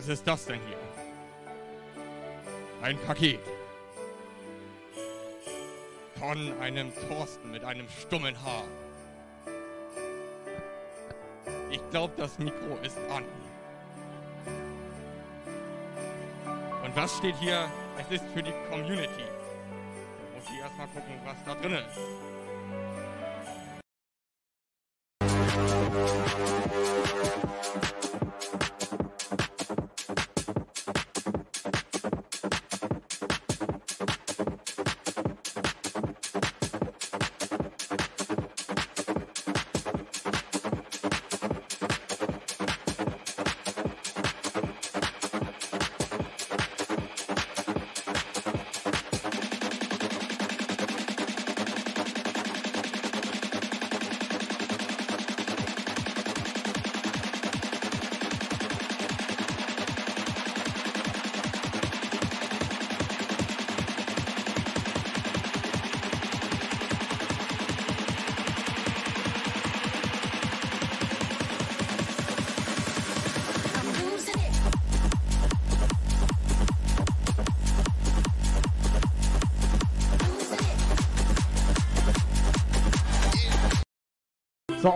Was ist das denn hier? Ein Paket. Von einem Thorsten mit einem stummen Haar. Ich glaube, das Mikro ist an. Und was steht hier? Es ist für die Community. Muss ich erstmal gucken, was da drin ist.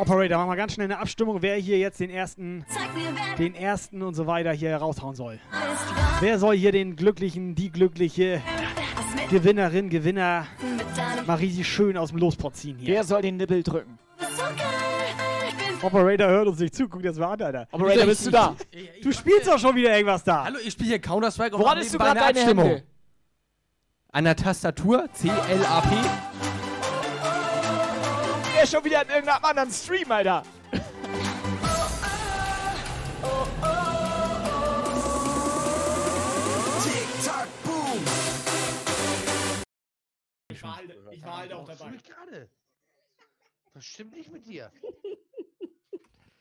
Operator, machen wir ganz schnell eine Abstimmung, wer hier jetzt den ersten, den ersten und so weiter hier raushauen soll. ist. Wer soll hier den glücklichen, die glückliche Gewinnerin, Gewinner mal richtig schön aus dem Lospot ziehen hier? Wer soll den Nippel drücken? Operator hört uns nicht zu, guck dir das mal an, Alter. Operator, bist du da? Du spielst doch schon wieder irgendwas da. Hallo, ich spiele hier Counter-Strike und Woran hast du gerade eine deine Abstimmung. Hände? An der Tastatur, C-L-A-P. Der schon wieder in irgendeinem anderen Stream, Alter. Ich war halt, ich war halt auch dabei. gerade. Das stimmt nicht mit dir.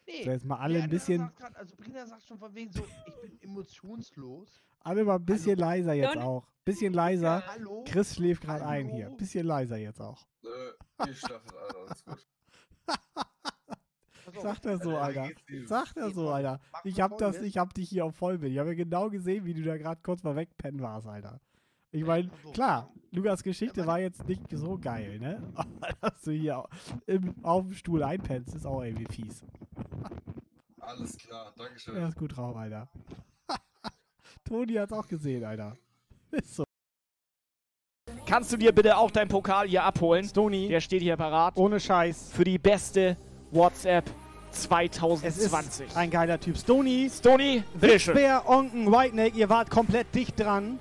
Nee. So, jetzt mal alle der ein bisschen, grad, also Brina sagt schon von wegen so, ich bin emotionslos. alle mal ein bisschen Hallo? leiser jetzt auch. Bisschen leiser. Ja, hallo? Chris schläft gerade ein hier. Bisschen leiser jetzt auch. Äh, ich schlafe, Alter, alles gut. Sagt er so, Alter? Sagt er so, Alter. Ich hab das, ich hab dich hier auf Vollbild. Ich habe ja genau gesehen, wie du da gerade kurz mal wegpennen warst, Alter. Ich meine, klar, Lukas Geschichte Ja, war jetzt nicht so geil, ne? Aber dass du hier im, auf dem Stuhl einpennst, ist auch irgendwie fies. Alles klar, Dankeschön. Er ist gut drauf, Alter. Toni hat's auch gesehen, Alter. Ist so. Kannst du dir bitte auch deinen Pokal hier abholen? Stony, Der steht hier parat. ohne Scheiß. Für die beste WhatsApp Es 2020. ist ein geiler Typ. Stony, Stony, bitteschön. Onken, Whiteneck, ihr wart komplett dicht dran.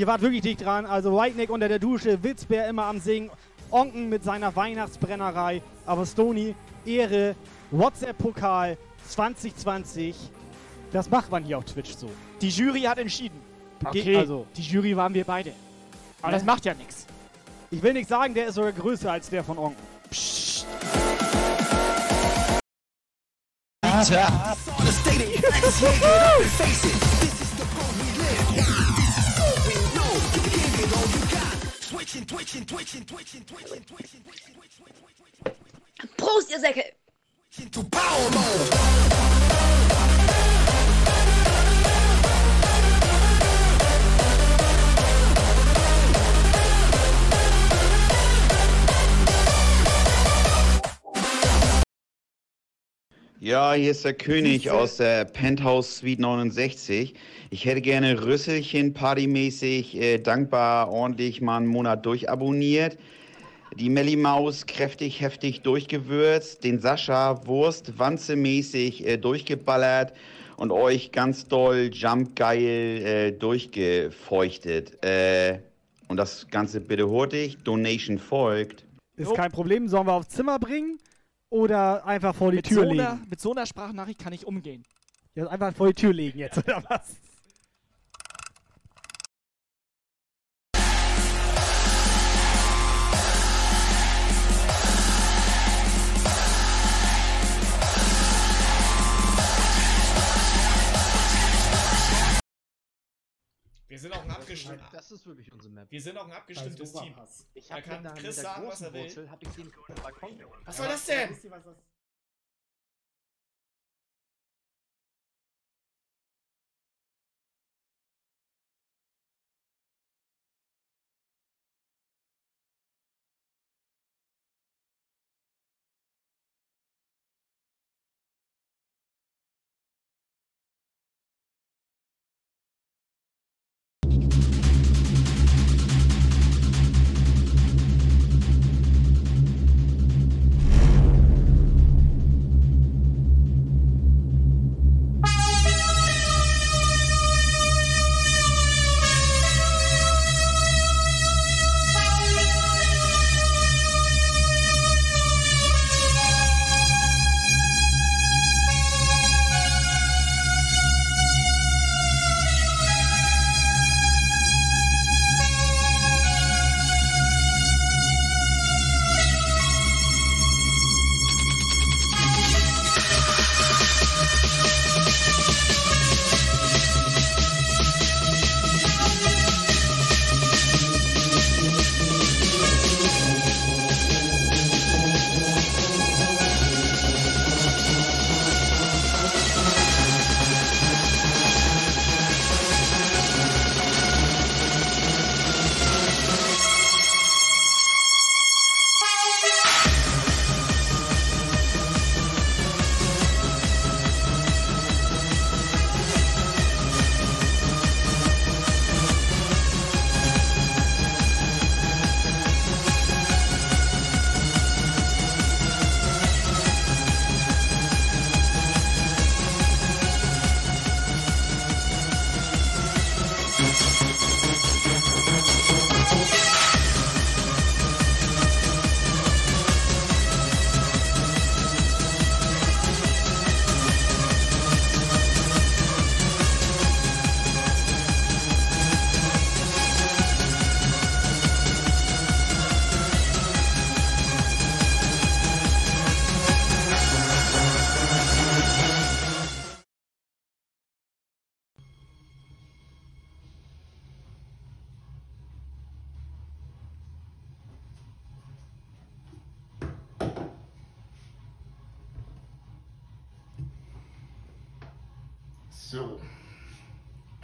Ihr wart wirklich dicht dran. Also Whiteneck unter der Dusche, Witzbär immer am Singen, Onken mit seiner Weihnachtsbrennerei. Aber Stony, Ehre, WhatsApp-Pokal 2020. Das macht man hier auf Twitch so. Die Jury hat entschieden. Ge- Okay, also- die Jury waren wir beide. Aber Ne? das macht ja nichts. Ich will nicht sagen, der ist sogar größer als der von Onken. Psst. twitching, twitching, twitching, twitching, twitching, twitching, twitching. Prost, ihr Säcke! Into power mode. Ja, hier ist der König Siehste? aus der Penthouse Suite 69. Ich hätte gerne Rüsselchen partymäßig, äh, dankbar, ordentlich mal einen Monat durchabonniert. Die Melly Maus kräftig, heftig durchgewürzt. Den Sascha Wurst wanzemäßig äh, durchgeballert. Und euch ganz doll Jump geil äh, durchgefeuchtet. Äh, und das Ganze bitte hurtig. Donation folgt. Ist kein Problem. Sollen wir aufs Zimmer bringen oder einfach vor die Mit Tür so, einer, legen? mit so einer Sprachnachricht kann ich umgehen. Ja, einfach vor die Tür legen jetzt, oder sind auch ein abgestimmtes, Das ist wirklich unsere Map. wir sind auch ein abgestimmtes Team. Ich Da hab kann mit der, Chris sagen, was er will. Wurzel hab ich den Balkon Was soll das denn?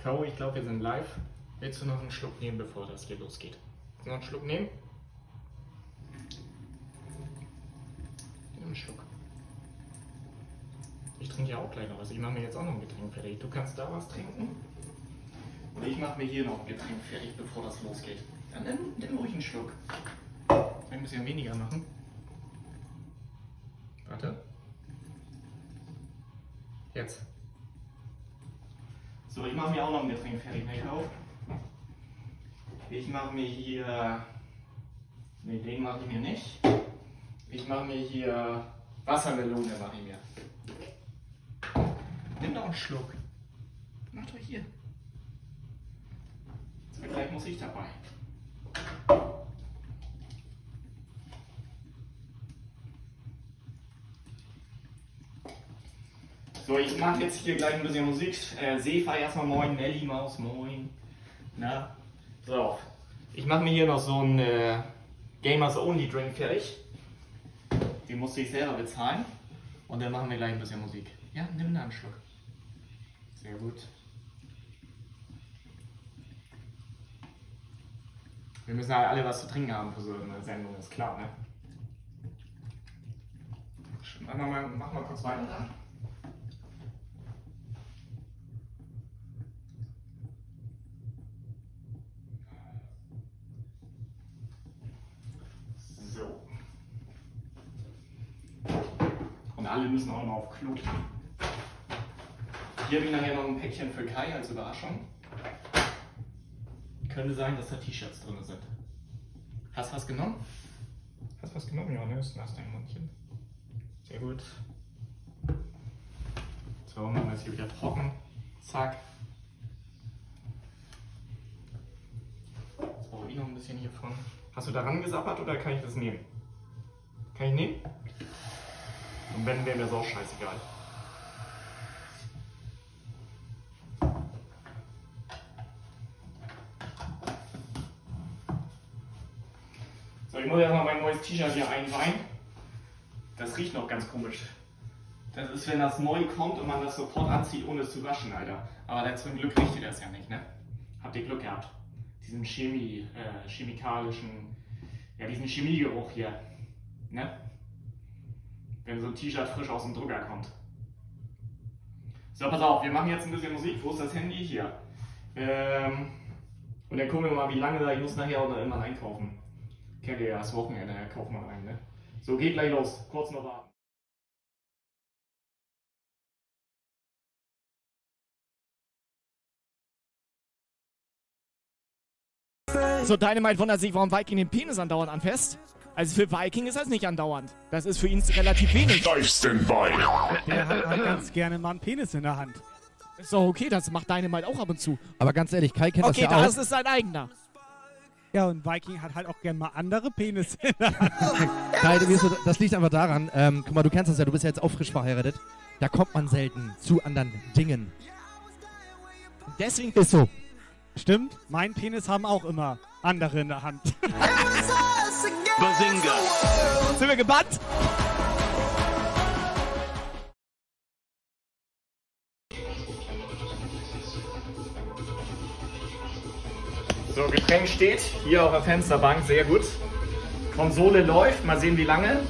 Kau, ich glaube, wir sind live. Willst du noch einen Schluck nehmen, bevor das hier losgeht? Noch einen Schluck nehmen? Nimm einen Schluck. Ich trinke ja auch gleich noch was. Ich mache mir jetzt auch noch ein Getränk fertig. Du kannst da was trinken. Und ich mache mir hier noch ein Getränk fertig, bevor das losgeht. Dann nimm, nimm ruhig einen Schluck. Ein bisschen weniger machen. Warte. Jetzt. So, ich mache mir auch noch ein Getränk fertig, Nico. Ich mache mir hier. Ne, den mache ich mir nicht. Ich mache mir hier Wassermelone, mache ich mir. Nimm doch einen Schluck. Mach doch hier. So, gleich muss ich dabei. So, ich mache jetzt hier gleich ein bisschen Musik. Äh, Sefa erstmal moin, Nelly Maus moin. Na, so. Ich mache mir hier noch so einen äh, Gamers Only Drink fertig. Den musste ich selber bezahlen. Und dann machen wir gleich ein bisschen Musik. Ja, nimm einen Schluck. Sehr gut. Wir müssen halt alle was zu trinken haben für so eine Sendung, ist klar, ne? Mach mal, mach mal kurz weiter da. So. Und alle müssen auch noch auf Klo. Hier habe ich nachher noch ein Päckchen für Kai als Überraschung. Könnte sein, dass da T-Shirts drin sind. Hast du was genommen? Hast du was genommen? Ja, ne? Ist nass dein Mundchen. Sehr gut. So, machen wir es hier wieder trocken. Zack. Jetzt brauche ich noch ein bisschen hiervon. Hast du daran gesappert oder kann ich das nehmen? Kann ich nehmen? Und wenn, wäre mir das auch scheißegal. So, ich muss erstmal mein neues T-Shirt hier einweihen. Das riecht noch ganz komisch. Das ist, wenn das neu kommt und man das sofort anzieht, ohne es zu waschen, Alter. Aber zum Glück riecht ihr das ja nicht, ne? Habt ihr Glück gehabt. Diesen Chemie, äh, chemikalischen, ja, diesen Chemiegeruch hier, ne? Wenn so ein T-Shirt frisch aus dem Drucker kommt. So, pass auf, wir machen jetzt ein bisschen Musik. Wo ist das Handy? Hier. Ähm, und dann gucken wir mal, wie lange da. Ich muss nachher auch noch immer einkaufen. Kennt ihr ja das Wochenende, kaufen wir ein, ne? So, geht gleich los. Kurz noch warten. So, Dynamite wundert sich, warum Viking den Penis andauernd anfasst. Also für Viking ist das nicht andauernd. Das ist für ihn relativ wenig. Der hat halt ganz gerne mal einen Penis in der Hand. Ist doch okay, das macht Dynamite auch ab und zu. Aber ganz ehrlich, Kai kennt Okay, das ja das auch. ist sein eigener. Ja, und Viking hat halt auch gerne mal andere Penisse in der Hand. Kai, so- das liegt einfach daran, ähm, guck mal, du kennst das ja, du bist ja jetzt auch frisch verheiratet. Da kommt man selten zu anderen Dingen. Deswegen Ist so. Stimmt, mein Penis haben auch immer andere in der Hand. sind wir gebannt. So, Getränk steht hier auf der Fensterbank, sehr gut. Konsole läuft, mal sehen wie lange.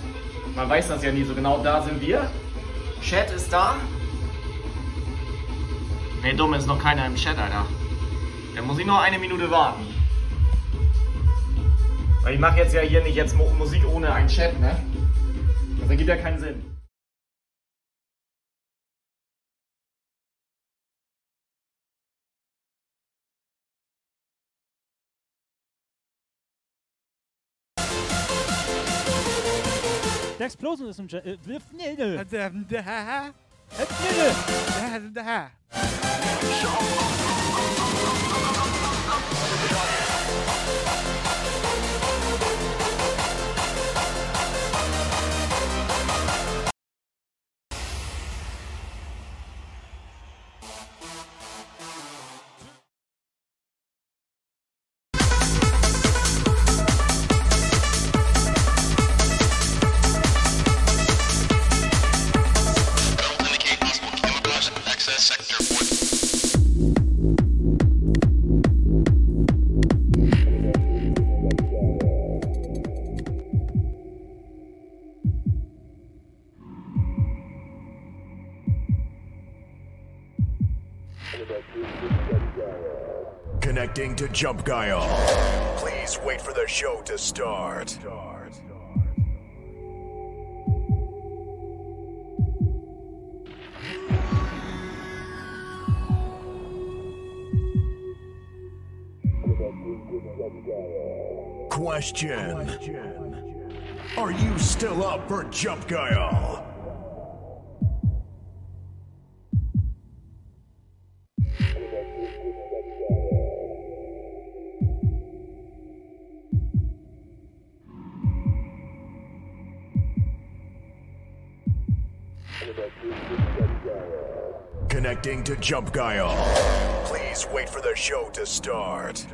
Man weiß das ja nie so genau, da sind wir. Chat ist da. Ne, dumm ist noch keiner im Chat, Alter. Dann muss ich noch eine Minute warten. Weil ich mache jetzt ja hier nicht jetzt Mu- Musik ohne einen Chat, ne? Das ergibt ja keinen Sinn. Der Explosion ist im Chat. Äh, Connecting Guy Jump Guile. Please wait for the show to start. Question. Are you still up for Jump guy Guile? To Jump Guile. Please wait for the show to start.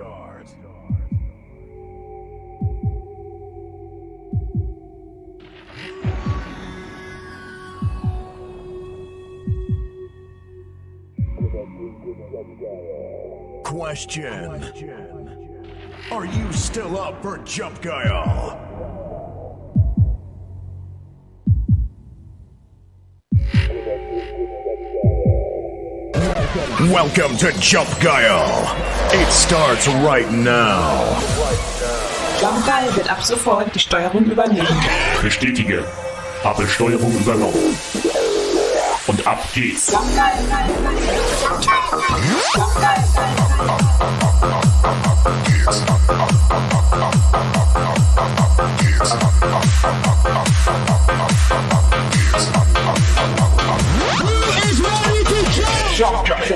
Question. Are you still up for Jump Guile? Welcome to Jump Guile. It starts right now. Jumpgeil wird ab sofort die Steuerung übernehmen. Bestätige. Habe Steuerung übernommen. Und ab geht's. Jumpgeil wird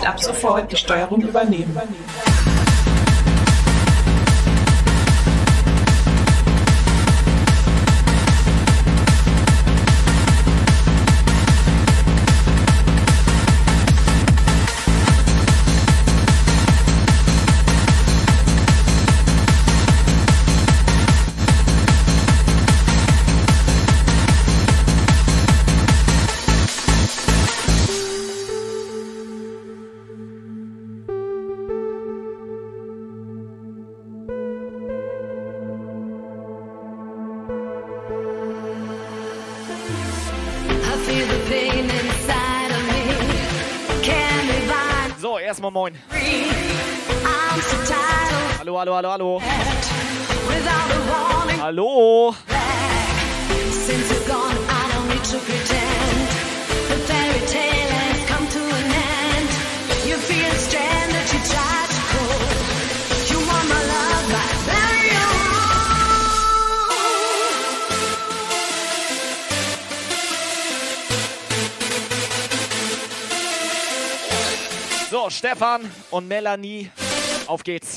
ab sofort die Steuerung übernehmen. Erstmal moin. Hallo, hallo, hallo, hallo. Hallo. Since you're gone, I don't need to pretend. Stefan und Melanie, auf geht's.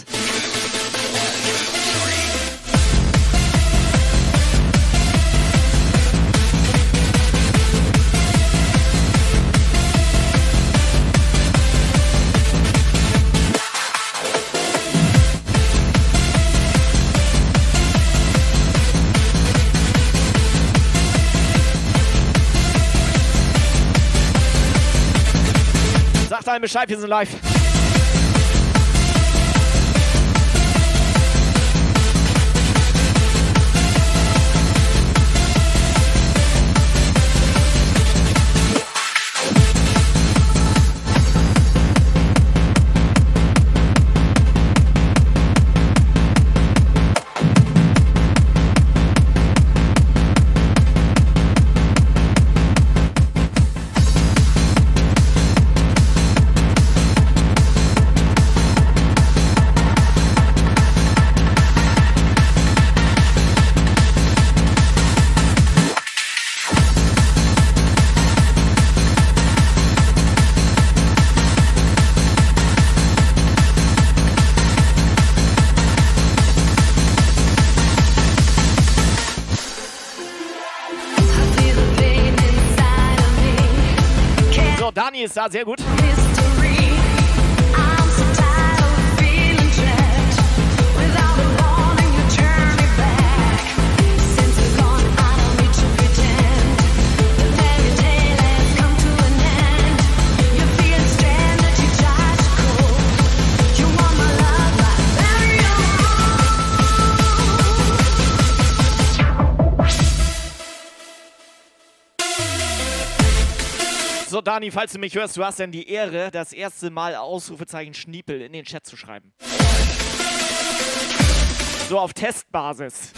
Bescheid, wir sind live. Ist da, sehr gut. Dani, falls du mich hörst, du hast dann die Ehre, das erste Mal Ausrufezeichen Schniepel in den Chat zu schreiben. So auf Testbasis.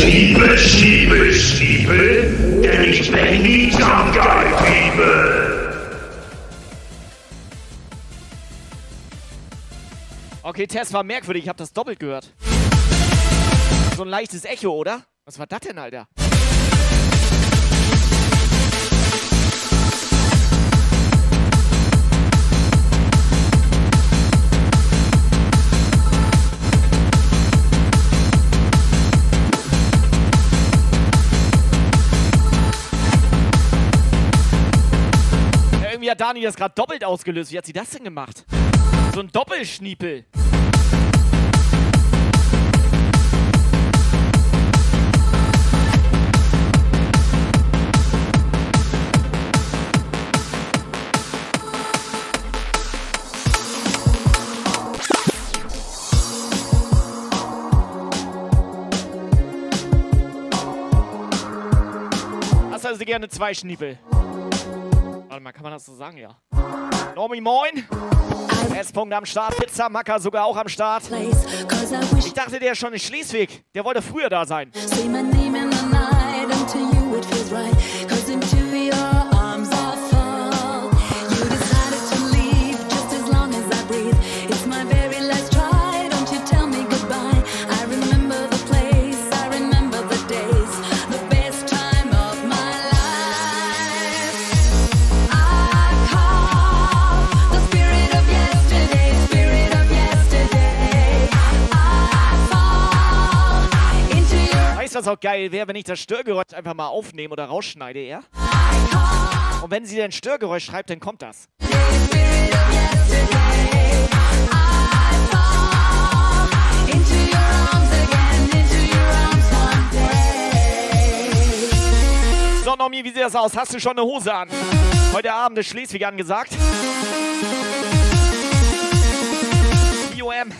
Schniebel, Schniebel, Schniebel, denn ich bin die Jump Guy People. Okay, Test war merkwürdig, ich habe das doppelt gehört. So ein leichtes Echo, oder? Was war das denn, Alter? Ja, irgendwie hat Dani das gerade doppelt ausgelöst. Wie hat sie das denn gemacht? So ein Doppelschniepel. Hast also gerne zwei Schniepel? Warte mal, kann man das so sagen? Ja. Normi, moin. S-Punkt am Start, Pizza Macker sogar auch am Start. Ich dachte, der ist schon in Schleswig. Der wollte früher da sein. Say my name in the night until you was auch geil wäre, wenn ich das Störgeräusch einfach mal aufnehme oder rausschneide, ja? Und wenn sie dann Störgeräusch schreibt, dann kommt das. So, Nomi, wie sieht das aus? Hast du schon eine Hose an? Heute Abend ist Schleswig angesagt. IOM.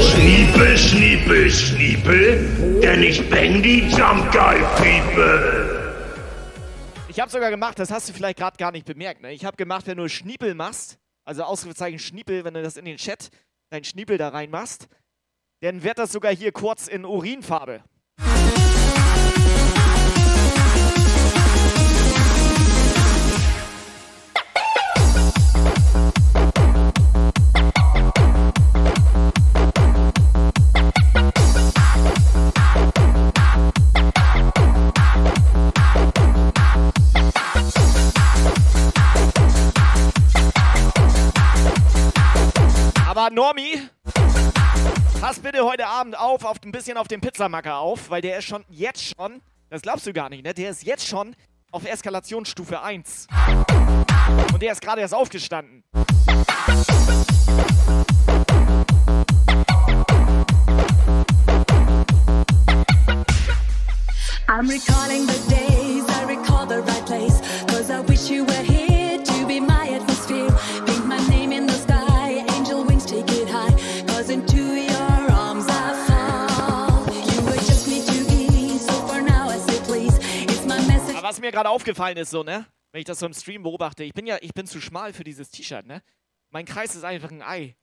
Schniepel, Schniepel, Schniepel, denn ich bin die Jump Guy People. Ich habe sogar gemacht, das hast du vielleicht gerade gar nicht bemerkt. Ne? Ich habe gemacht, wenn du Schniepel machst, also Ausrufezeichen Schniepel, wenn du das in den Chat, dein Schniepel da rein machst, dann wird das sogar hier kurz in Urinfarbe. Normi, pass bitte heute Abend auf, auf ein bisschen auf den Pizzamacker auf, weil der ist schon jetzt schon, das glaubst du gar nicht, ne? Der ist jetzt schon auf Eskalationsstufe 1. Und der ist gerade erst aufgestanden. I'm recalling the days, was mir gerade aufgefallen ist, so, ne? Wenn ich das so im Stream beobachte, ich bin ja, ich bin zu schmal für dieses T-Shirt, ne? Mein Kreis ist einfach ein Ei.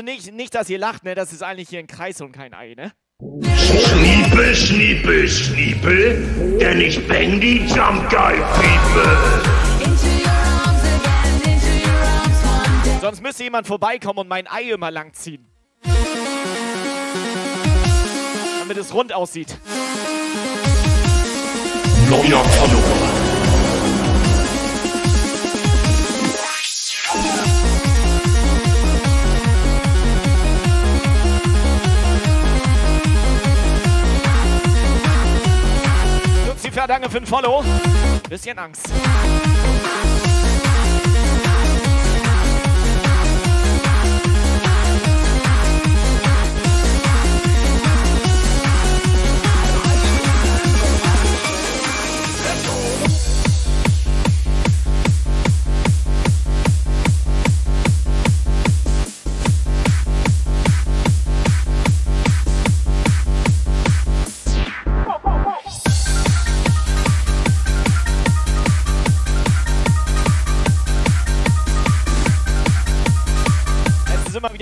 Also nicht, nicht, dass ihr lacht, ne? Das ist eigentlich hier ein Kreis und kein Ei, ne? Schniepel, Schniepel, Schniepel, denn ich bin die Jump Guy People. Sonst müsste jemand vorbeikommen und mein Ei immer langziehen. Damit es rund aussieht. Neuer Follower. Danke für den Follow. Bisschen Angst.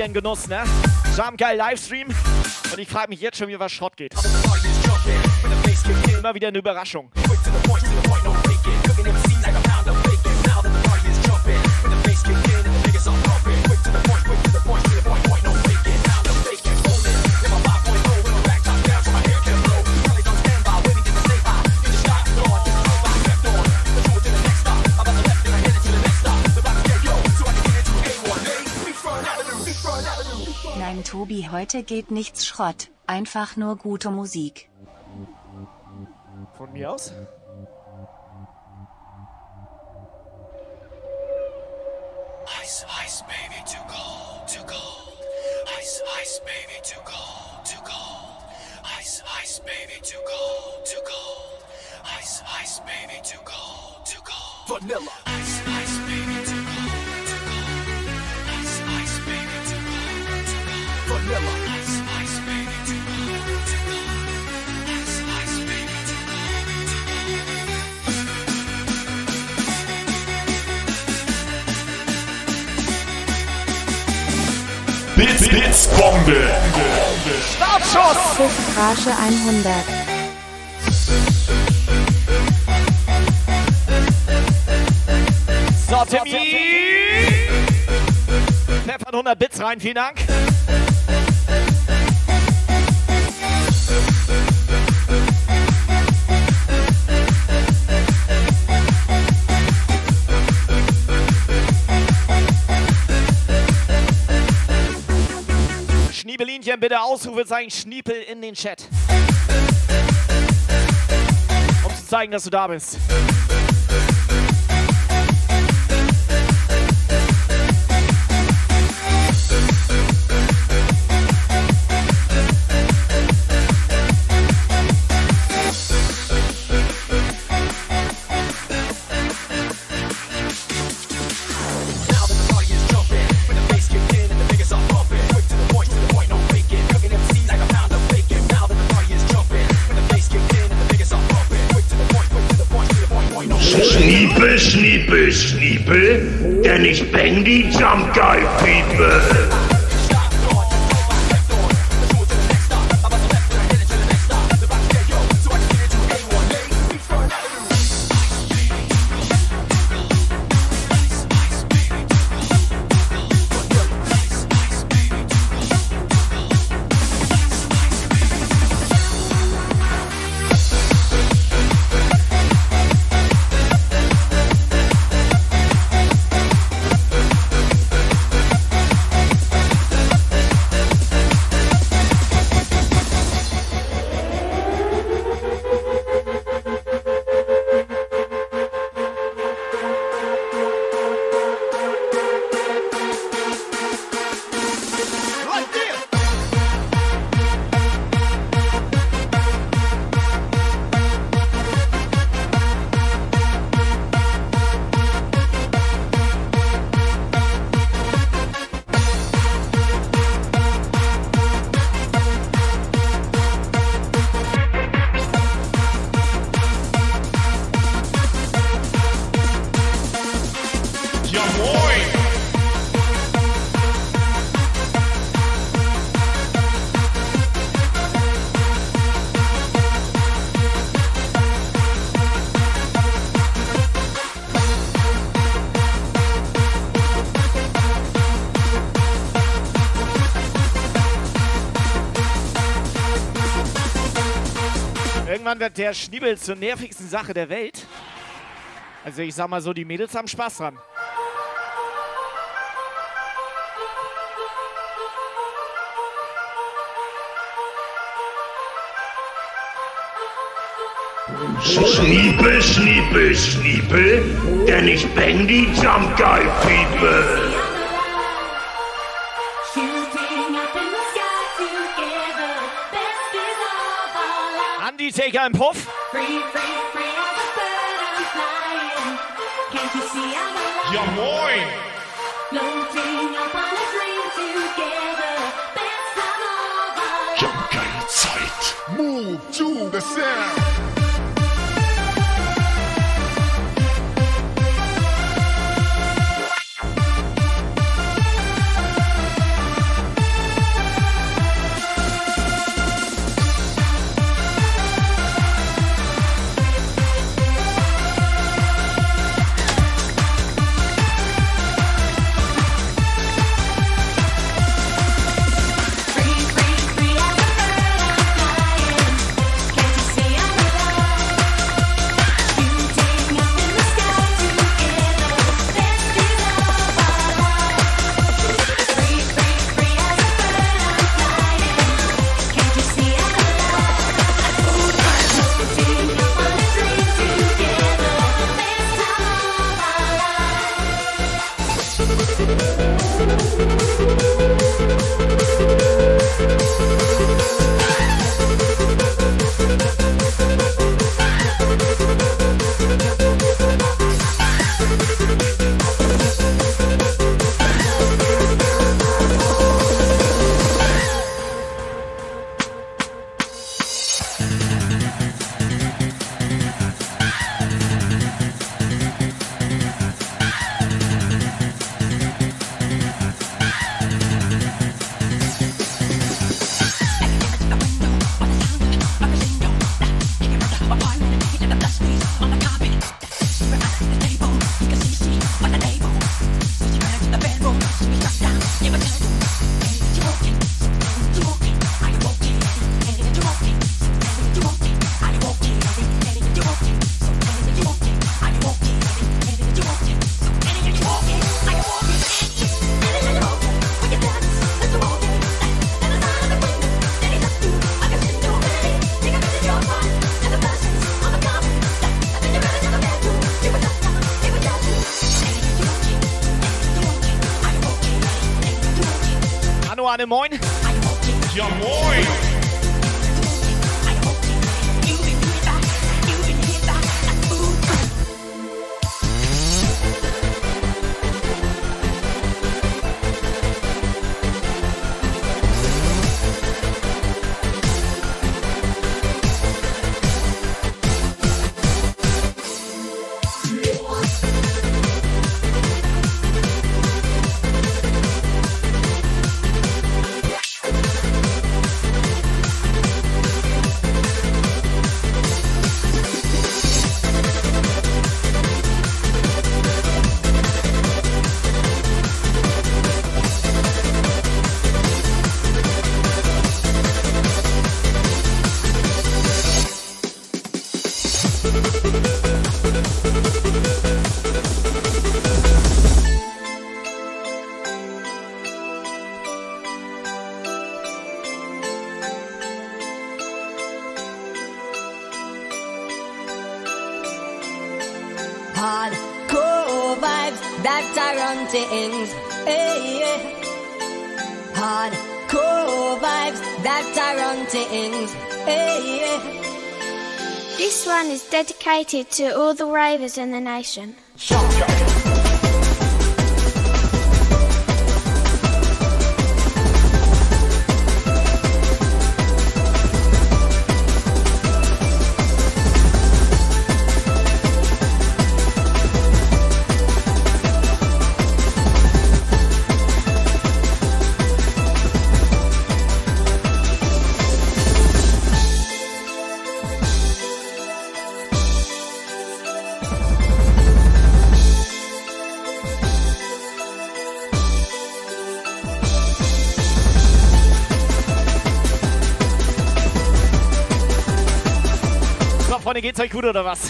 Ein Genuss, ne? Jamgeil Livestream. Und ich frage mich jetzt schon, wie was Schrott geht. Immer wieder eine Überraschung. Tobi, heute geht nichts Schrott. Einfach nur gute Musik. Von mir aus? Ice, ice, baby, too cold, too cold. Ice, ice, baby, too cold, too cold. Ice, ice, baby, too cold, too cold. Ice, ice, baby, too cold, too cold. Vanilla. Ice, ice, Blitz, Blitzbombe. Startschuss! Rage 100. So, Timmy! Pfeffert 100 Bits rein, vielen Dank. Schniebelinchen, bitte Ausrufezeichen Schniepel in den Chat. Um zu zeigen, dass du da bist. Schniepel, Schniepel, Schniepel, denn ich bang die Jump Guy People. Wird der Schniebel zur nervigsten Sache der Welt. Also ich sag mal so, die Mädels haben Spaß dran. Schniepel, schniepel, schniepel, denn ich bang die Jump Guy People. Moin. Ja moin! One is dedicated to all the ravers in the nation. Zeug gut oder was?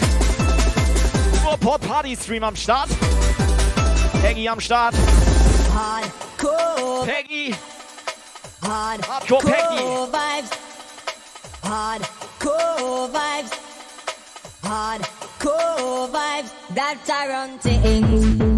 Nur Pop Party Stream am Start. Peggy am Start. Hardcore. Peggy. Hardcore Peggy. Vibes. Hardcore Vibes. Hardcore Vibes. That's our own thing.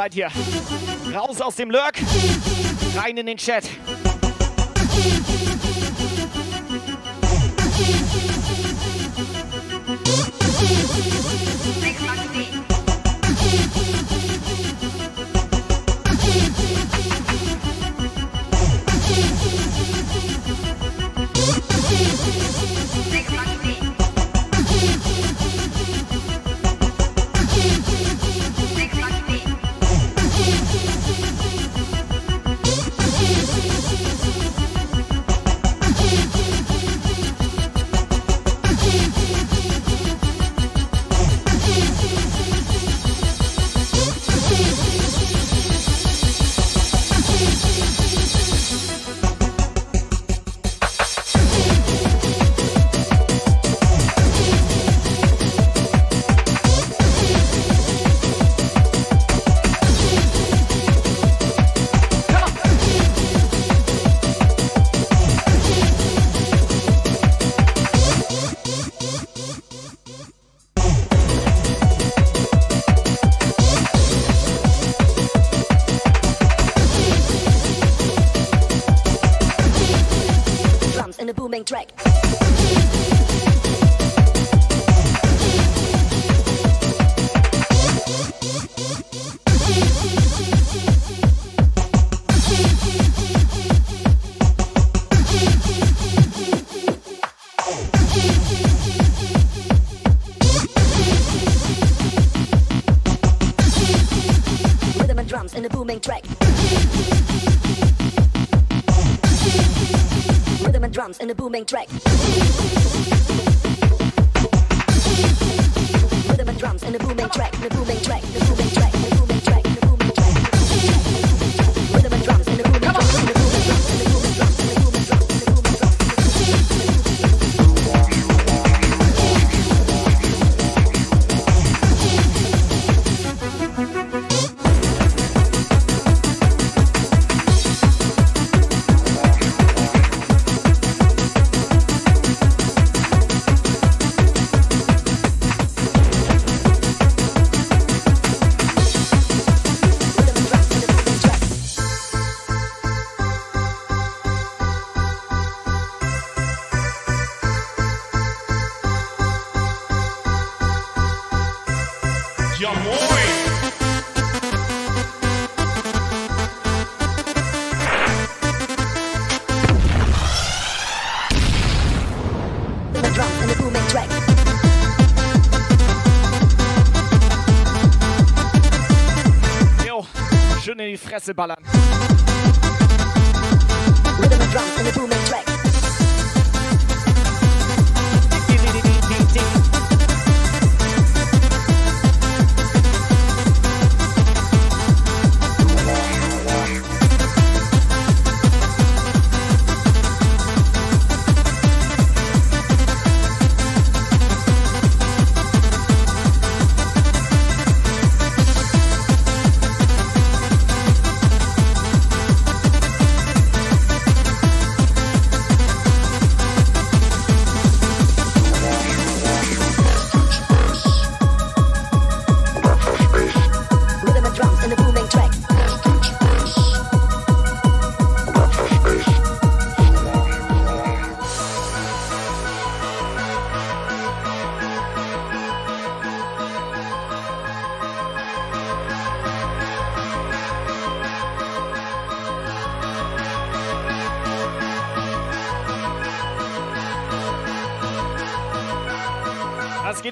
seid hier. Raus aus dem Lurk, rein in den Chat. the booming track. Fresse ballern. Rhythm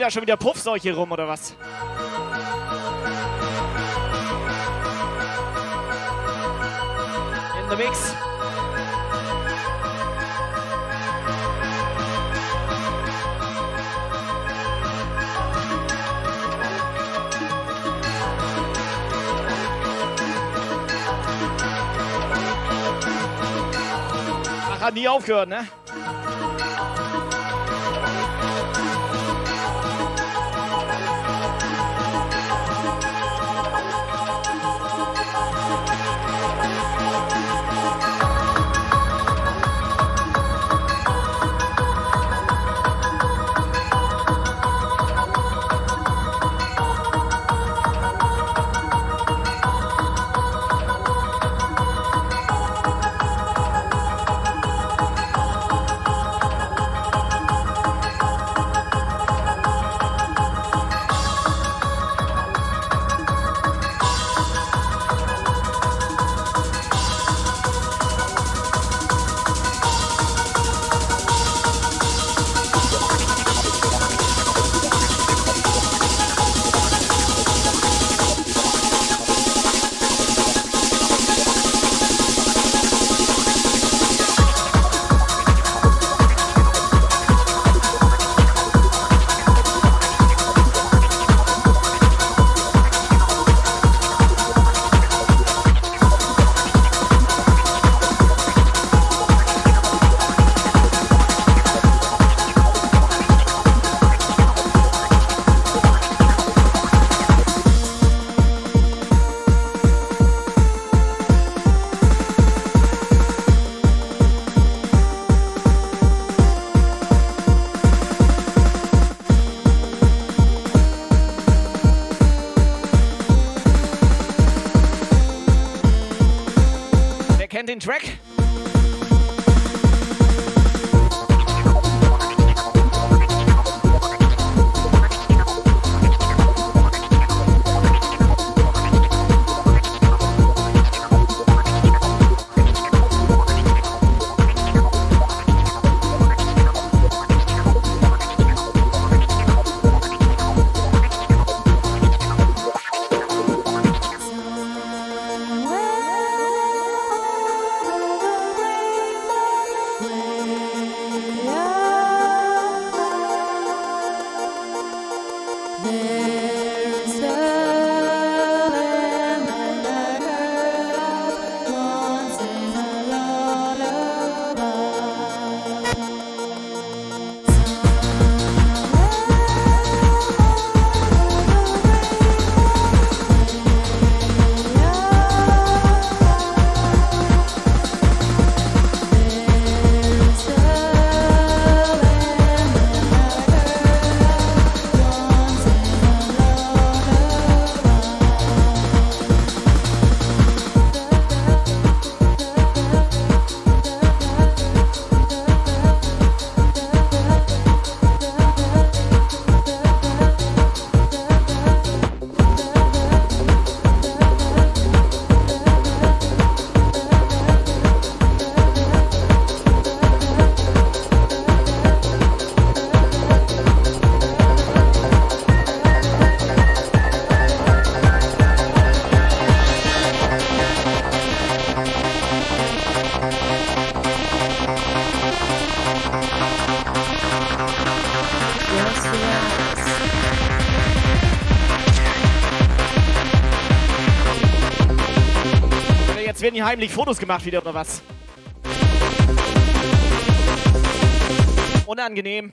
da schon wieder Puffseuche rum oder was? In the mix. Hat nie aufgehört, ne? Werden hier heimlich Fotos gemacht wieder oder was? Unangenehm.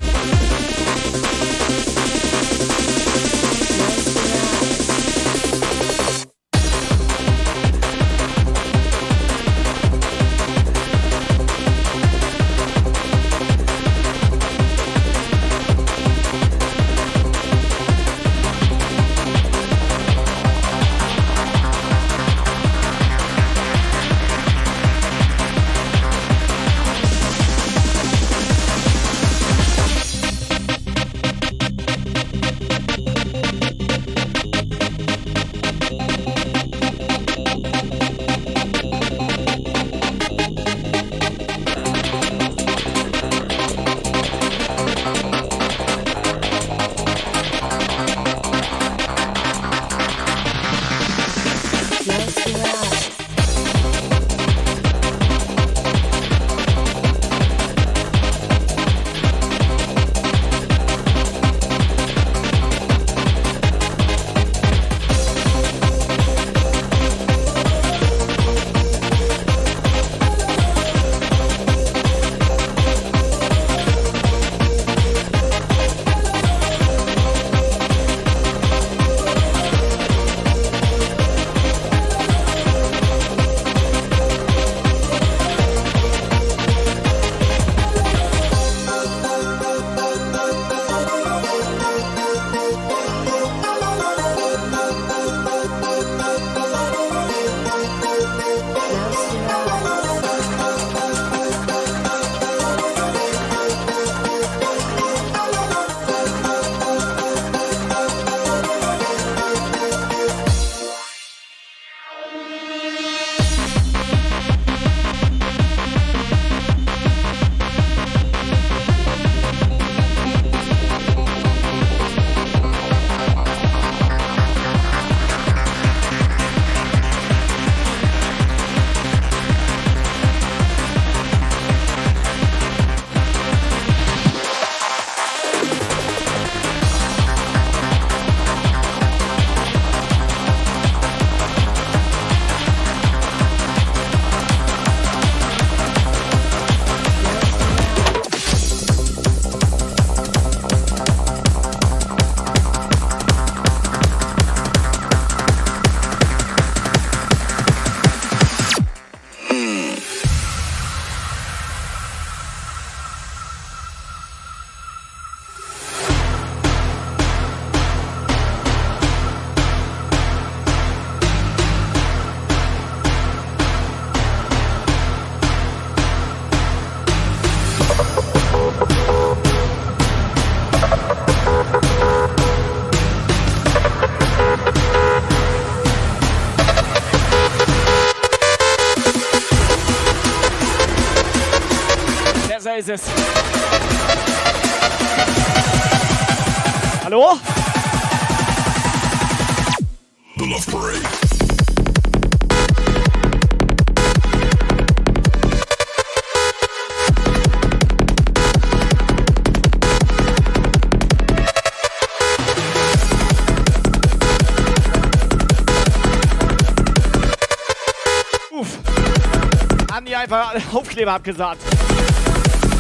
Aufkleber abgesagt.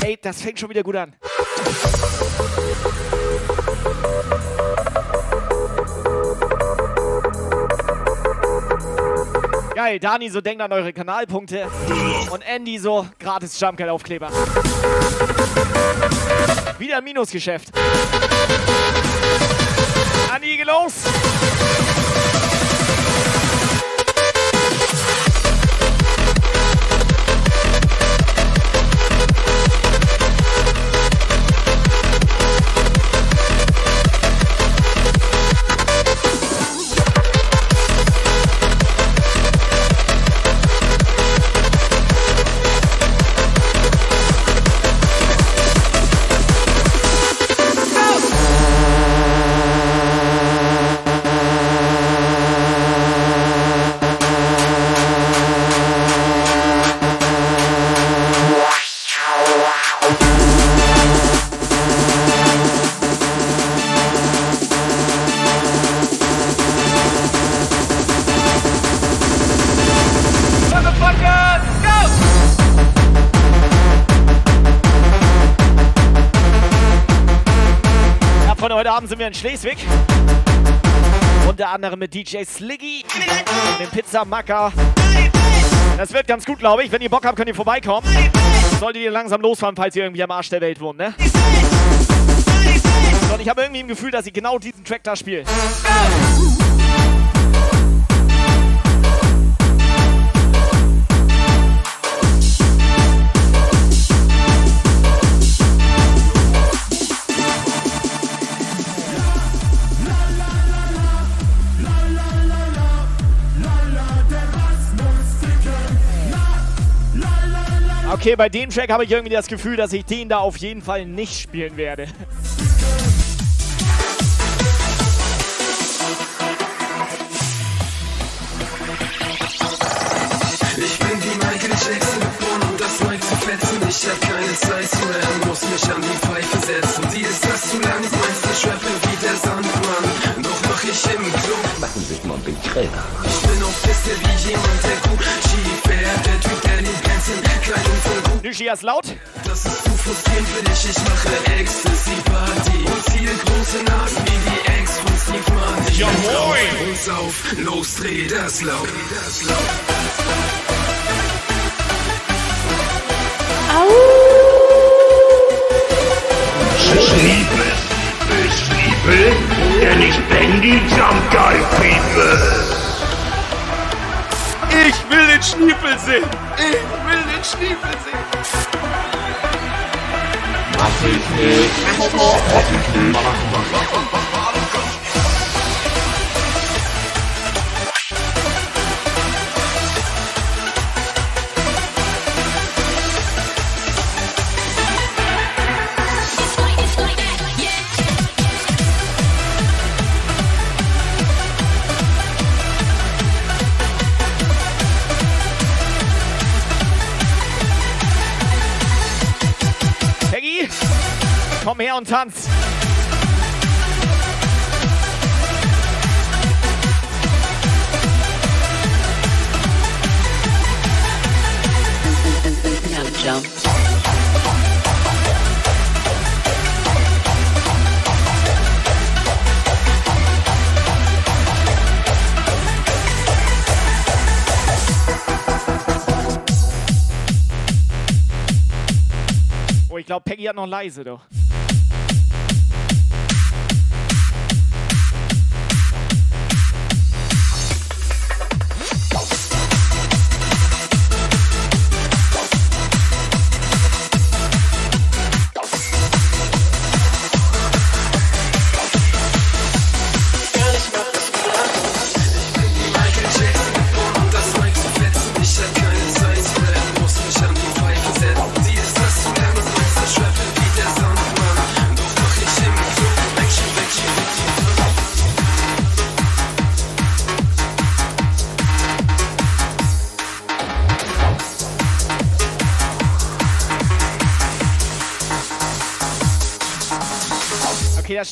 Ey, das fängt schon wieder gut an. Geil, Dani so denkt an eure Kanalpunkte und Andy so gratis Jumpgeld-Aufkleber. Wieder ein Minusgeschäft. Andi, geh los! Sind wir in Schleswig. Unter anderem mit DJ Sliggy und dem Pizzamacker. Das wird ganz gut, glaube ich. Wenn ihr Bock habt, könnt ihr vorbeikommen. Solltet ihr langsam losfahren, falls ihr irgendwie am Arsch der Welt wohnt, ne? Und ich habe irgendwie im Gefühl, dass ich genau diesen Track da spiele. Okay, bei dem Track habe ich irgendwie das Gefühl, dass ich den da auf jeden Fall nicht spielen werde. Ich bin wie Michael Jackson geboren, um das Mic zu fetzen. Ich hab keine Zeit zu lernen, muss mich an die Pfeife setzen. Die ist das zu lang, meinst du rappe wie der Sandmann. Doch mach ich im Club. Machen Sie sich mal bequem. Ich bin auf Piste wie jemand, der Gucci Gucci. Nishias laut. Das ist zu frustrierend für dich, ich mache Ecstasy-Party. Und ziehe große Nasen wie die Ex von Steve Martin. Ja, moin. Und sauf, los, dreh das laut. Das laut. Schniepel, Schniepel, denn ich bin die Jump Guy People. Ich will den Schniepel sehen. Ich will den Schniepel sehen. Mach ich nicht. Mach ich nicht. Her und tanz. Now jump. Oh, ich glaube, Peggy hat noch leise, doch.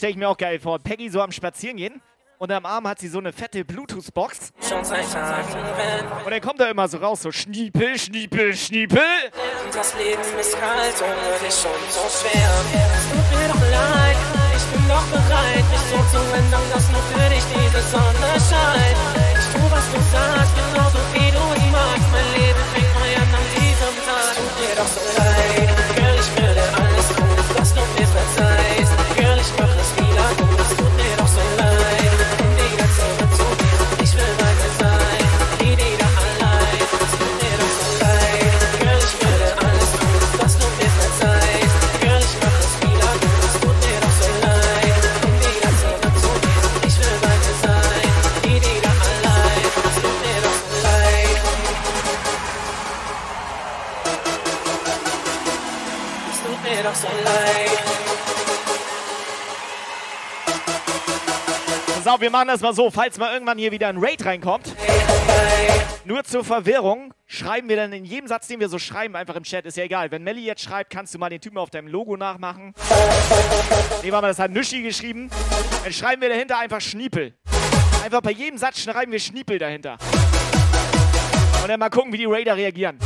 Stelle ich mir auch geil vor. Peggy so am Spazieren gehen und am Arm hat sie so eine fette Bluetooth-Box. Und dann kommt da immer so raus, so Schniepel, Schniepel, Schniepel. Das Leben ist kalt ohne dich und so schwer. Tut mir doch leid, ich bin doch bereit, mich so zu ändern, dass nur für dich diese Sonne scheint. Ich tu, was du sagst, genauso wie du ihn magst. Mein Leben fängt neu an an diesem Tag. Tut mir doch so leid, Auf, wir machen das mal so, falls mal irgendwann hier wieder ein Raid reinkommt. Nur zur Verwirrung schreiben wir dann in jedem Satz, den wir so schreiben, einfach im Chat, ist ja egal. Wenn Melly jetzt schreibt, kannst du mal den Typen auf deinem Logo nachmachen. Nehmen wir mal, das hat Nüschi geschrieben. Dann schreiben wir dahinter einfach Schniepel. Einfach bei jedem Satz schreiben wir Schniepel dahinter. Und dann mal gucken, wie die Raider reagieren.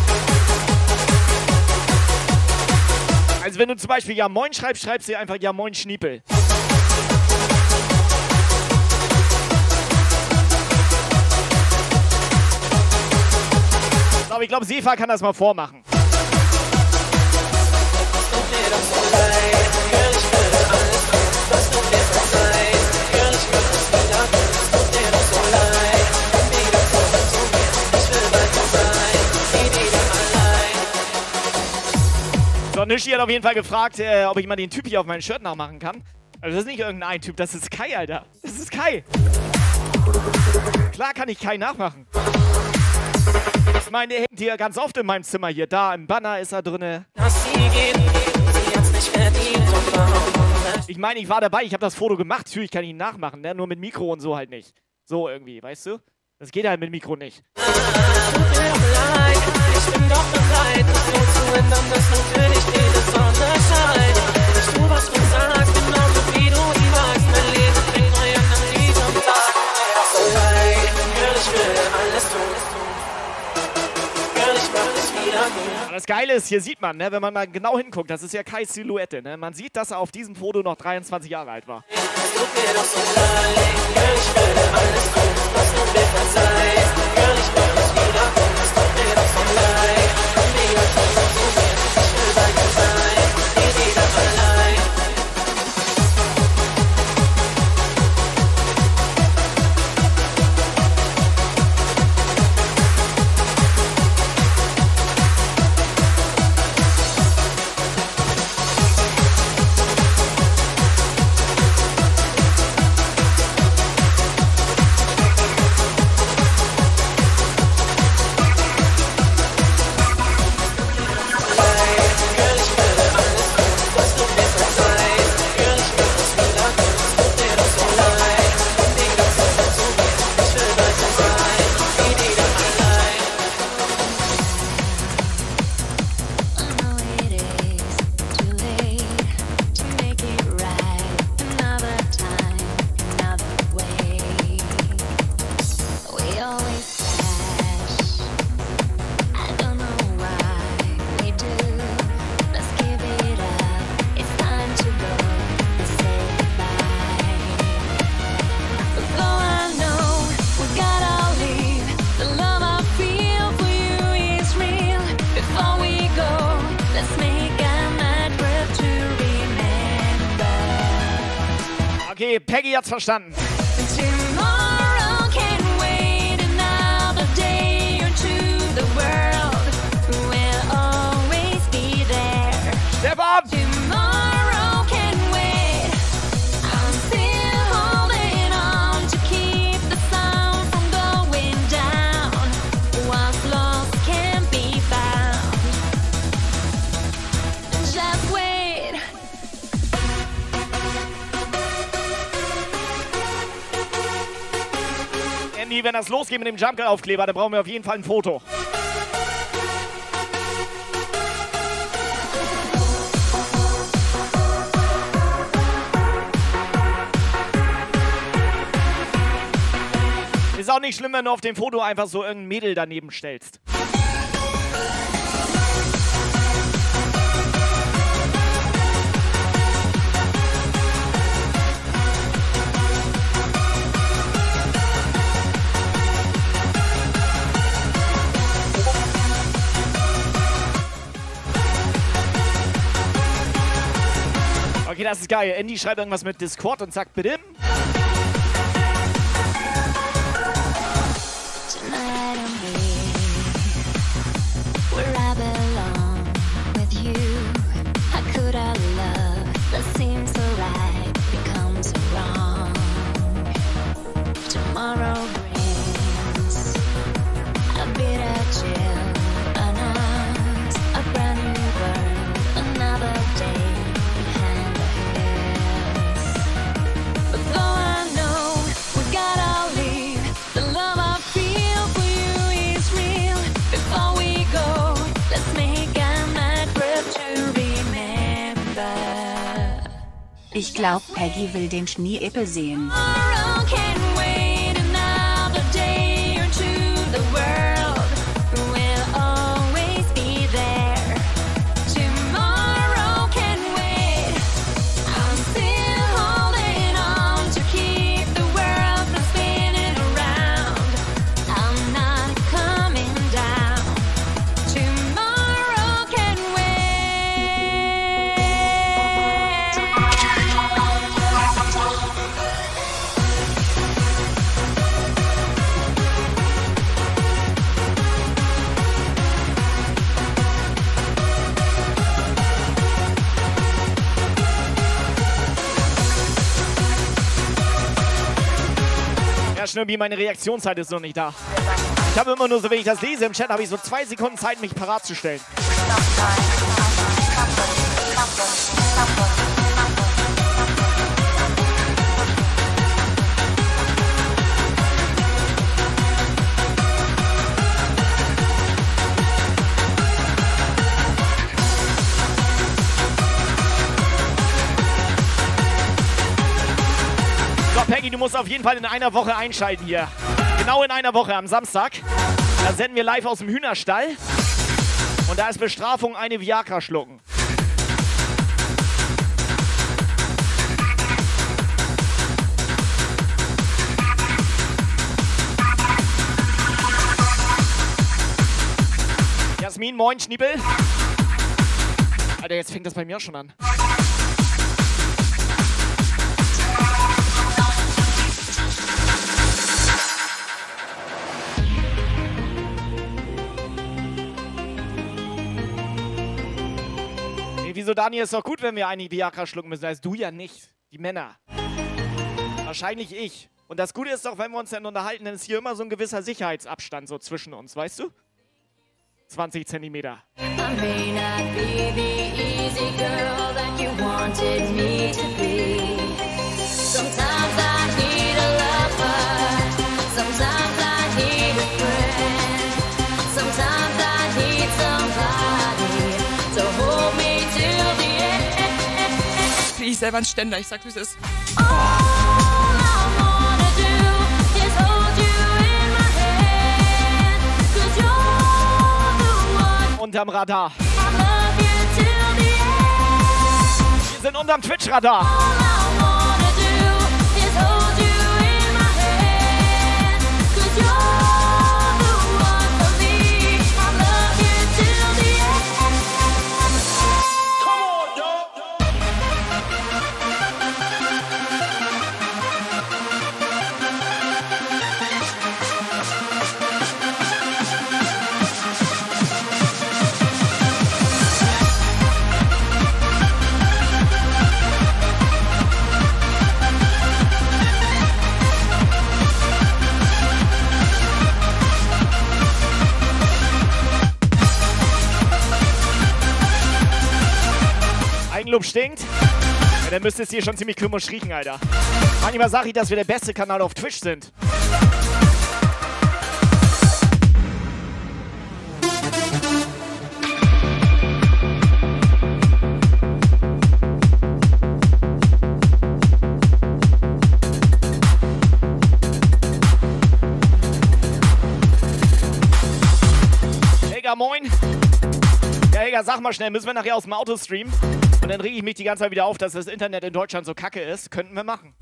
Also wenn du zum Beispiel Ja Moin schreibst, schreibst du einfach Ja Moin Schniepel. Ich glaube, Sefa kann das mal vormachen. So, Nishi hat auf jeden Fall gefragt, äh, ob ich mal den Typ hier auf mein Shirt nachmachen kann. Also das ist nicht irgendein Typ, das ist Kai, Alter. Das ist Kai. Klar kann ich Kai nachmachen. Ich meine, der hängt hier ganz oft in meinem Zimmer hier. Da im Banner ist er drinne. Ich meine, ich war dabei, ich habe das Foto gemacht. Natürlich kann ich ihn nachmachen, ne? nur mit Mikro und so halt nicht. So irgendwie, weißt du? Das geht halt mit Mikro nicht. Ich bin doch bereit, so zu ändern, dass dich diese Sonne scheint. Ich tu, was du sagst, genauso wie du magst. Mein Leben fängt neu an an diesem Tag. Leid, Girl, ich will alles tun. Das Geile ist, hier sieht man, ne, wenn man mal genau hinguckt, das ist ja Kais Silhouette. Ne? Man sieht, dass er auf diesem Foto noch 23 Jahre alt war. Es verstanden. Wenn das losgeht mit dem Jungle-Aufkleber, dann brauchen wir auf jeden Fall ein Foto. Ist auch nicht schlimm, wenn du auf dem Foto einfach so irgendein Mädel daneben stellst. Okay, das ist geil. Andy schreibt irgendwas mit Discord und sagt bitte. Ich glaub, Peggy will den Schneeeppel sehen. Schnürbi, meine Reaktionszeit ist noch nicht da. Ich habe immer nur so, wenn ich das lese im Chat, habe ich so zwei Sekunden Zeit, mich parat zu stellen. Auf jeden Fall in einer Woche einschalten hier. Genau in einer Woche am Samstag. Da senden wir live aus dem Hühnerstall. Und da ist Bestrafung eine Viagra schlucken. Jasmin, moin, Schniebel. Alter, jetzt fängt das bei mir schon an. Wieso, Daniel? Ist doch gut, wenn wir eine Viagra schlucken müssen. Das heißt du ja nicht. Die Männer. Wahrscheinlich ich. Und das Gute ist doch, wenn wir uns dann unterhalten, dann ist hier immer so ein gewisser Sicherheitsabstand so zwischen uns, weißt du? 20 Zentimeter. I may not be the easy girl that you wanted me to be. End. Krieg ich selber einen Ständer, ich sag, wie es ist. All I wanna do is hold you in my hand. 'Cause you're the one Unterm Radar. I love you till the end. Wir sind unterm Twitch-Radar. wanna do is hold you in my hand. Eigenlob stinkt. Ja, dann müsste es hier schon ziemlich kümmerisch riechen, Alter. Manchmal sage ich, dass wir der beste Kanal auf Twitch sind. Helga, moin. Ja, Helga, sag mal schnell, müssen wir nachher aus dem Auto streamen? Und dann rege ich mich die ganze Zeit wieder auf, dass das Internet in Deutschland so kacke ist. Könnten wir machen.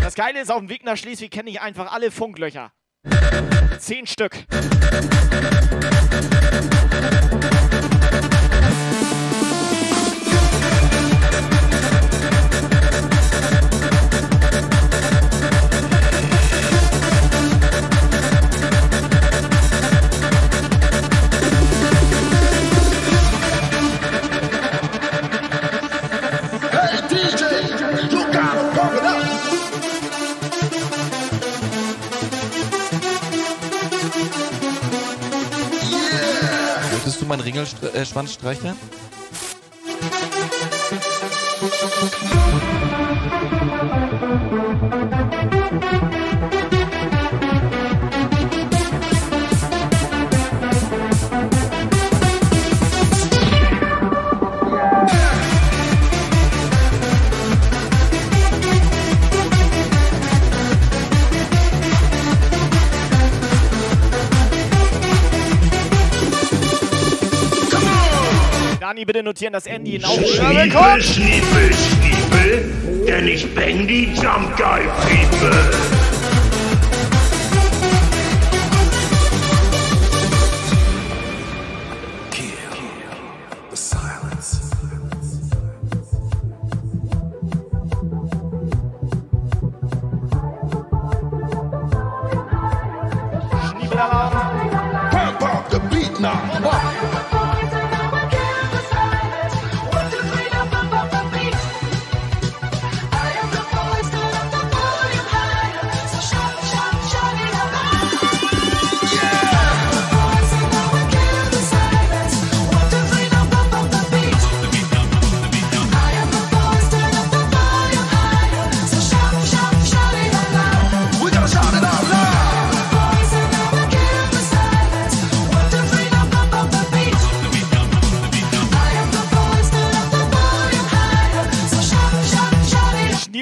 Das Geile ist, auf dem Weg nach Schleswig kenne ich einfach alle Funklöcher. Zehn Stück. Würdest du bitte notieren, dass Andy ihn auch Schniepel, Schniepel, Schniepel, denn ich bang die Jump Guy People.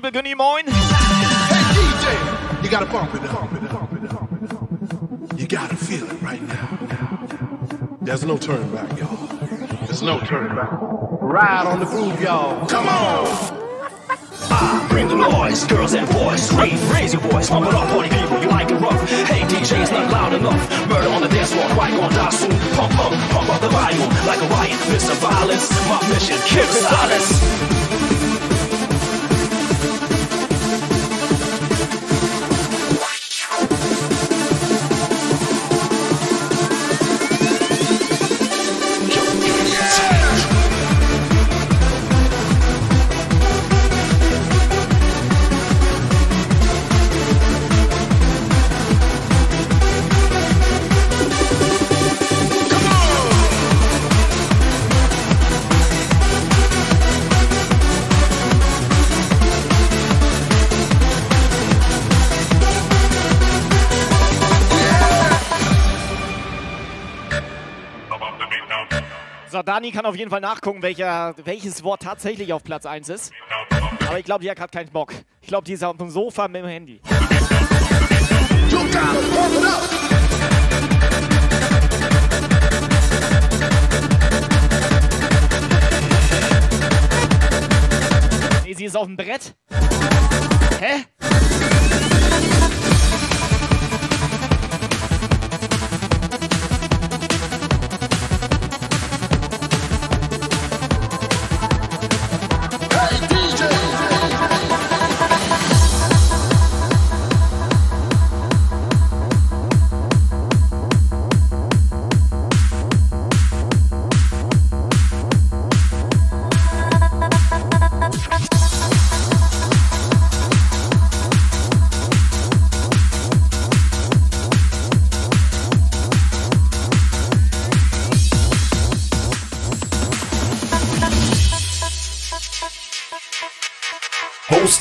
Günni, moin. You gotta bump it up. You gotta feel it right now. There's no turning back, y'all. There's no turning back. Ride on the groove, y'all. Come on! Ah, bring the noise, girls and boys, scream, raise your voice, pump it up, party people, you like it rough. Hey DJ, it's not loud enough. Murder on the dance floor, right on die soon. Pump up, pump up the volume, like a riot, Mr. Violence. My mission, kill silence. Dani kann auf jeden Fall nachgucken, welcher, welches Wort tatsächlich auf Platz 1 ist. Aber ich glaube, die hat gerade keinen Bock. Ich glaube, die ist auf dem Sofa mit dem Handy. Nee, sie ist auf dem Brett. Hä?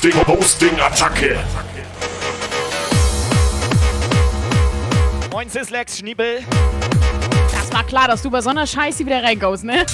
Hosting, Hosting, Attacke. Moin Sislex, Schniebel. Das war klar, dass du bei so einer Scheiße wieder reinkommst, ne?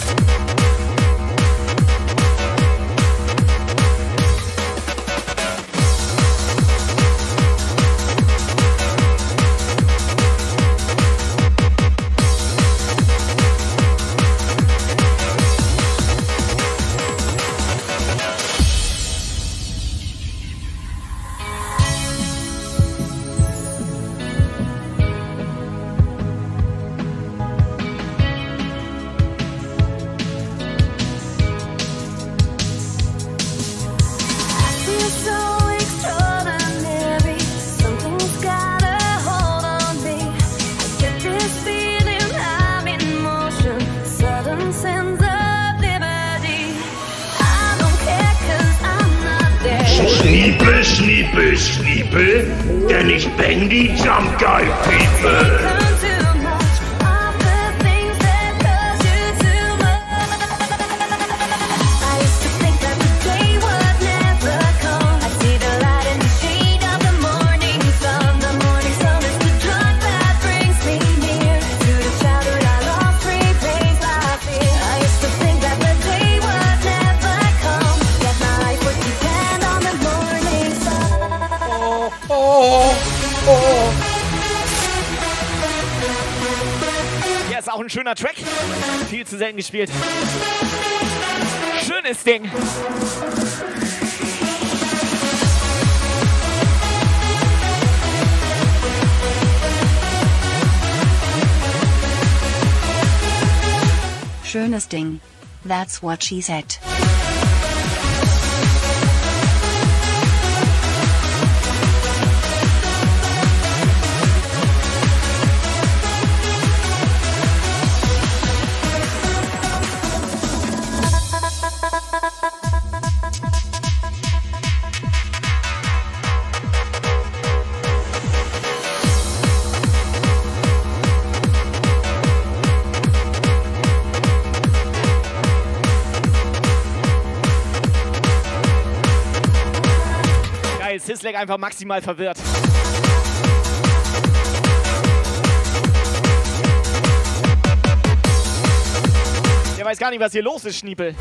Selten gespielt. Schönes Ding. Schönes Ding. That's what she said. Einfach maximal verwirrt. Der weiß gar nicht, was hier los ist, Schniepel.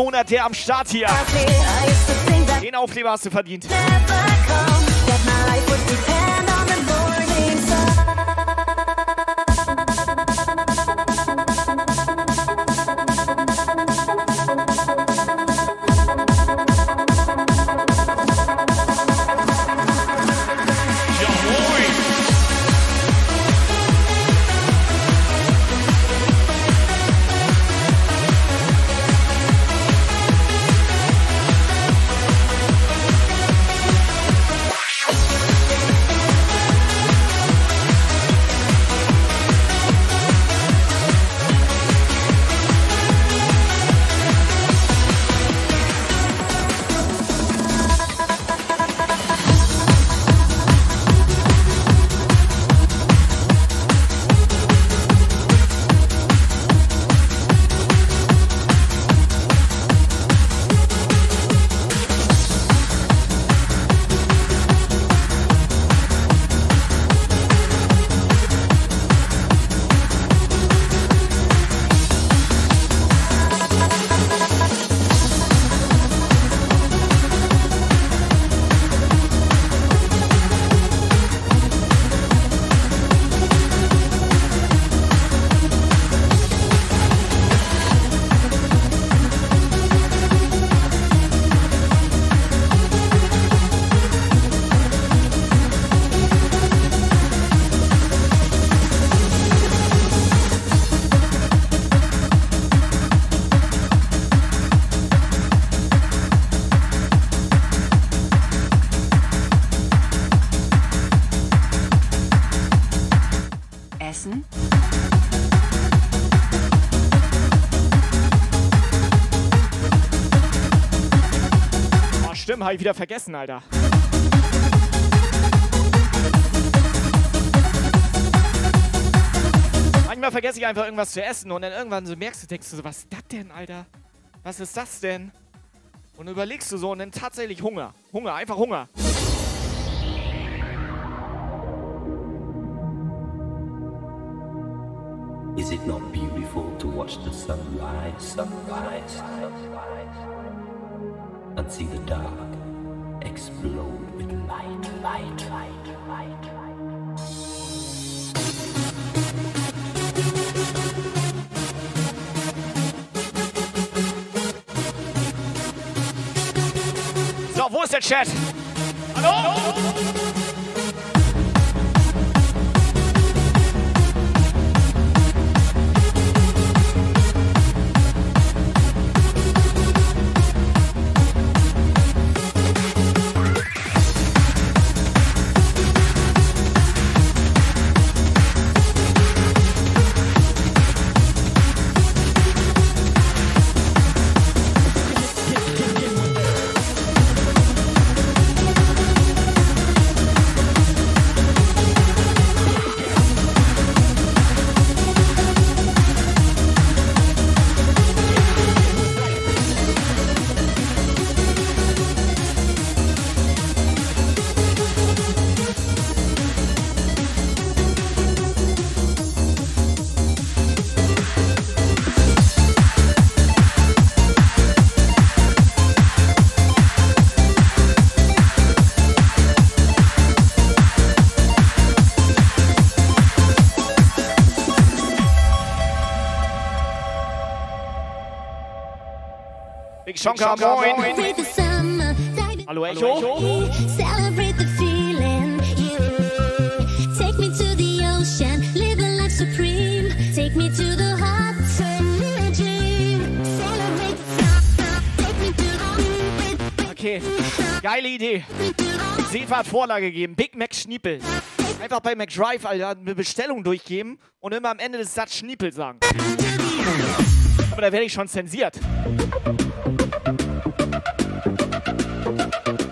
13 Monate am Start hier. Den Aufkleber hast du verdient. Essen? Stimmt, hab ich wieder vergessen, Alter. Manchmal vergesse ich einfach irgendwas zu essen und dann irgendwann so merkst du, denkst du so, was ist das denn, Alter? Was ist das denn? Und überlegst du so und dann tatsächlich Hunger. Hunger, einfach Hunger. Is it not beautiful to watch the sunrise, sunrise, sunrise, and see the dark explode with light, light, light, light, light? So, wo ist der Chat? Hallo? Big Shonka, moin. Hallo Echo. Celebrate the feeling, yeah. Take me to the ocean, live a life supreme. Take me to the hot sun dream. Celebrate the take me to the Okay, geile Idee. Seefahrt Vorlage geben. Big Mac Schniepel. Einfach bei McDrive, Alter, eine Bestellung durchgeben und immer am Ende des Satzes Schniepel sagen. Aber da werde ich schon zensiert.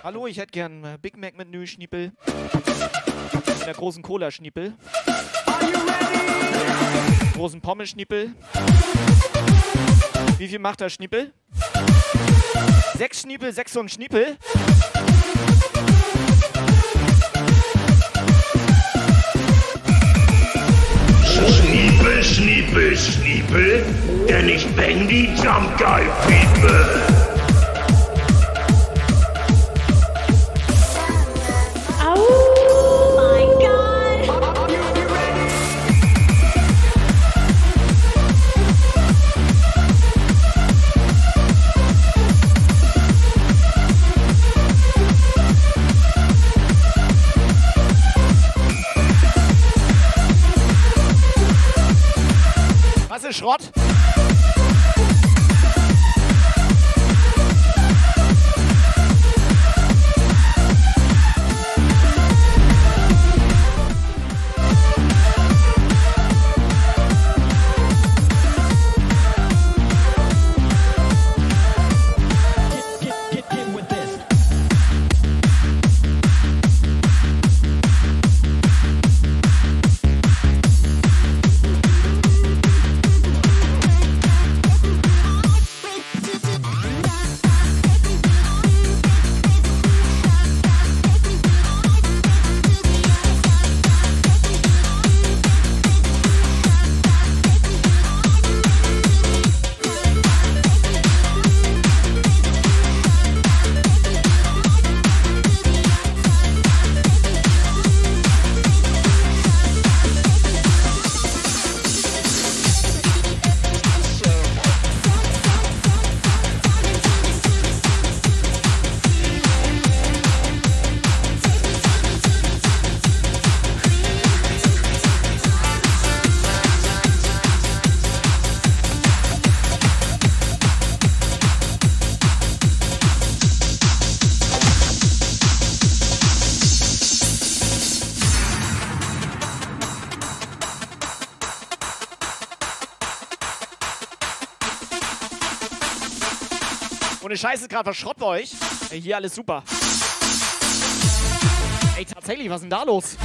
Hallo, ich hätte gern äh, Big Mac mit Nü-Schniepel. Mit einer großen Cola-Schniepel. Großen Pommes-Schniepel. Wie viel macht der Schniepel? Sechs Schniepel, sechs und Schniepel. Schniepel, Schniepel, Schniepel, denn ich bin die Jump Guy People. Ohne Scheiße, gerade was bei euch. Ey, hier alles super. Ey, tatsächlich, was ist denn da los?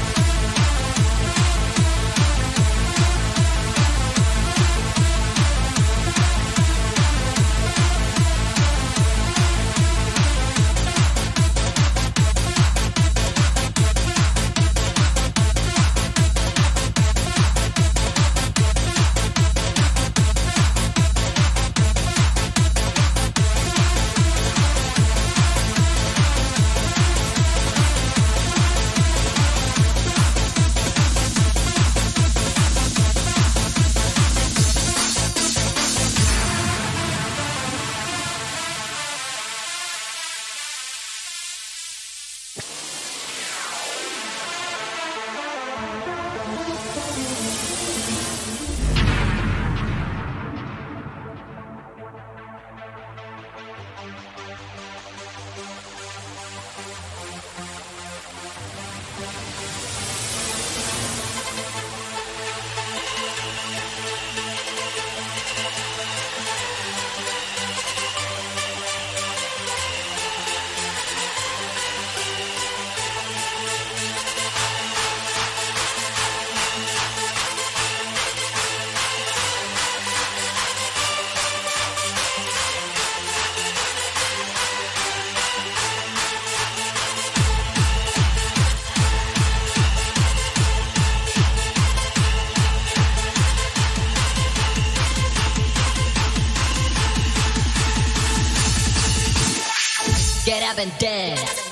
And dance.